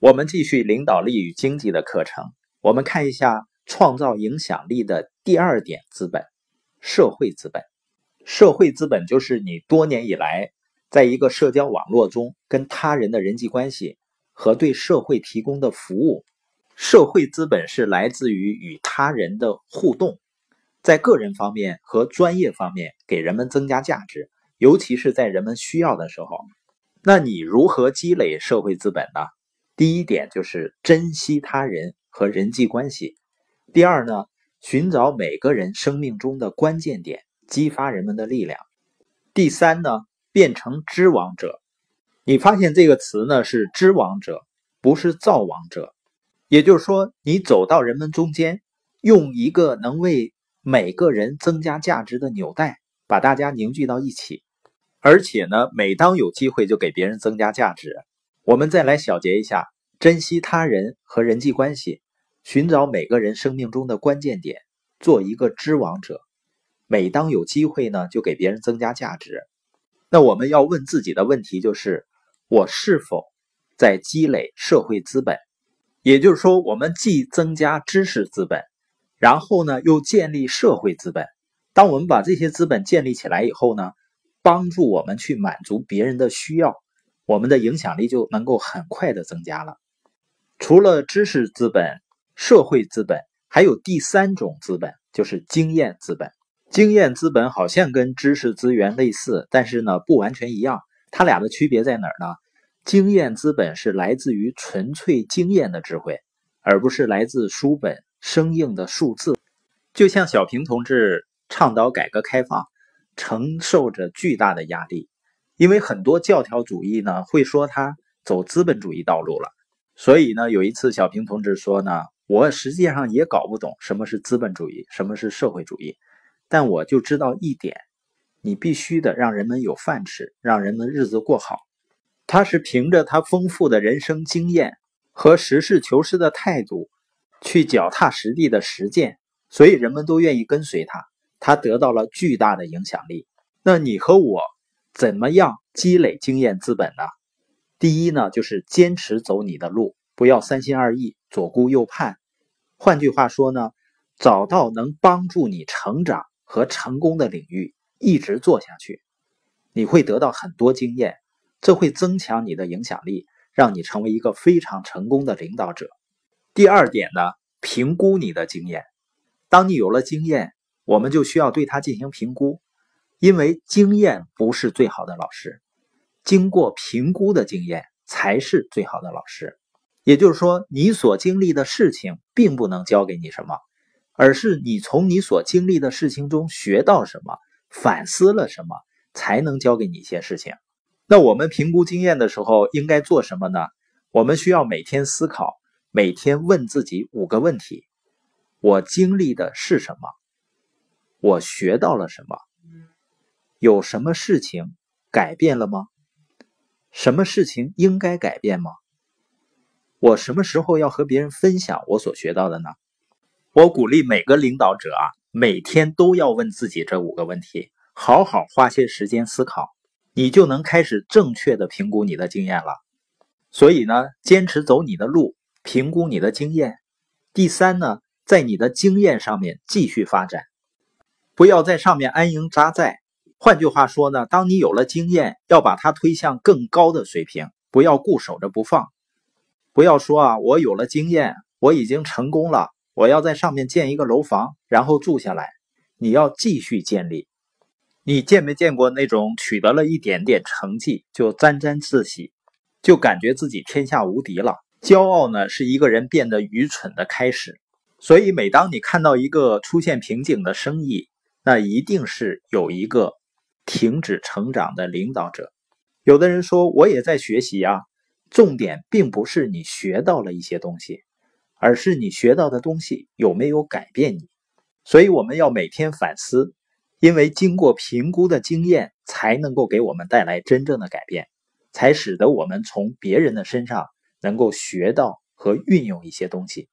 我们继续领导力与经济的课程。我们看一下创造影响力的第二点资本——社会资本。社会资本就是你多年以来在一个社交网络中跟他人的人际关系和对社会提供的服务。社会资本是来自于与他人的互动，在个人方面和专业方面给人们增加价值，尤其是在人们需要的时候。那你如何积累社会资本呢？第一点就是珍惜他人和人际关系。第二呢，寻找每个人生命中的关键点，激发人们的力量。第三呢，变成知网者。你发现这个词呢是知网者，不是造网者。也就是说，你走到人们中间，用一个能为每个人增加价值的纽带，把大家凝聚到一起。而且呢，每当有机会就给别人增加价值。我们再来小结一下：珍惜他人和人际关系，寻找每个人生命中的关键点，做一个知网者。每当有机会呢，就给别人增加价值。那我们要问自己的问题就是：我是否在积累社会资本？也就是说，我们既增加知识资本，然后呢，又建立社会资本。当我们把这些资本建立起来以后呢？帮助我们去满足别人的需要，我们的影响力就能够很快的增加了。除了知识资本、社会资本，还有第三种资本，就是经验资本。经验资本好像跟知识资源类似，但是呢不完全一样。它俩的区别在哪儿呢？经验资本是来自于纯粹经验的智慧，而不是来自书本生硬的数字。就像小平同志倡导改革开放。承受着巨大的压力，因为很多教条主义呢会说他走资本主义道路了。所以呢，有一次小平同志说呢，我实际上也搞不懂什么是资本主义，什么是社会主义，但我就知道一点，你必须得让人们有饭吃，让人们日子过好。他是凭着他丰富的人生经验和实事求是的态度，去脚踏实地的实践，所以人们都愿意跟随他。他得到了巨大的影响力。那你和我怎么样积累经验资本呢？第一呢，就是坚持走你的路，不要三心二意、左顾右盼。换句话说呢，找到能帮助你成长和成功的领域，一直做下去，你会得到很多经验，这会增强你的影响力，让你成为一个非常成功的领导者。第二点呢，评估你的经验。当你有了经验，我们就需要对它进行评估，因为经验不是最好的老师，经过评估的经验才是最好的老师。也就是说，你所经历的事情并不能教给你什么，而是你从你所经历的事情中学到什么，反思了什么，才能教给你一些事情。那我们评估经验的时候应该做什么呢？我们需要每天思考，每天问自己五个问题：我经历的是什么？我学到了什么？有什么事情改变了吗？什么事情应该改变吗？我什么时候要和别人分享我所学到的呢？我鼓励每个领导者啊，每天都要问自己这五个问题，好好花些时间思考，你就能开始正确的评估你的经验了。所以呢，坚持走你的路，评估你的经验。第三呢，在你的经验上面继续发展。不要在上面安营扎寨。换句话说呢，当你有了经验，要把它推向更高的水平，不要固守着不放。不要说啊，我有了经验，我已经成功了，我要在上面建一个楼房，然后住下来。你要继续建立。你见没见过那种取得了一点点成绩就沾沾自喜，就感觉自己天下无敌了？骄傲呢，是一个人变得愚蠢的开始。所以，每当你看到一个出现瓶颈的生意，那一定是有一个停止成长的领导者。有的人说，我也在学习啊。重点并不是你学到了一些东西，而是你学到的东西有没有改变你。所以我们要每天反思，因为经过评估的经验才能够给我们带来真正的改变，才使得我们从别人的身上能够学到和运用一些东西。